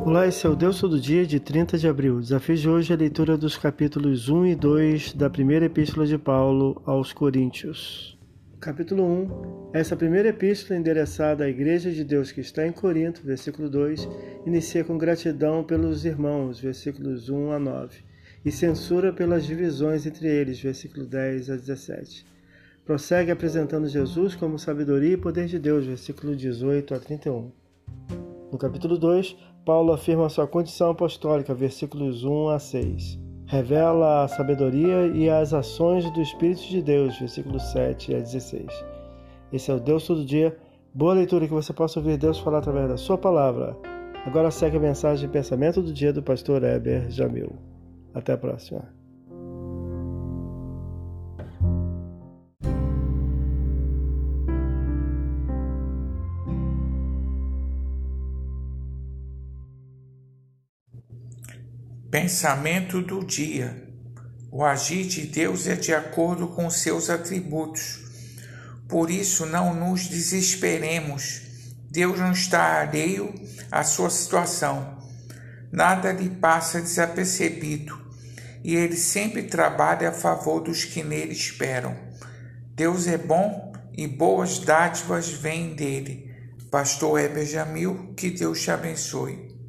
Olá, esse é o Deus Todo Dia de 30 de abril. O desafio de hoje é a leitura dos capítulos 1 e 2 da primeira epístola de Paulo aos Coríntios. Capítulo 1. Essa primeira epístola endereçada à Igreja de Deus que está em Corinto, versículo 2, inicia com gratidão pelos irmãos, versículos 1 a 9, e censura pelas divisões entre eles, versículo 10 a 17. Prossegue apresentando Jesus como sabedoria e poder de Deus, versículo 18 a 31. No capítulo 2, Paulo afirma sua condição apostólica, versículos 1 a 6. Revela a sabedoria e as ações do Espírito de Deus, versículos 7 a 16. Esse é o Deus todo dia. Boa leitura que você possa ouvir Deus falar através da sua palavra. Agora segue a mensagem de pensamento do dia do pastor Heber Jamil. Até a próxima. Pensamento do dia. O agir de Deus é de acordo com seus atributos. Por isso, não nos desesperemos. Deus não está alheio à sua situação. Nada lhe passa desapercebido e ele sempre trabalha a favor dos que nele esperam. Deus é bom e boas dádivas vêm dele. Pastor Heber Jamil, que Deus te abençoe.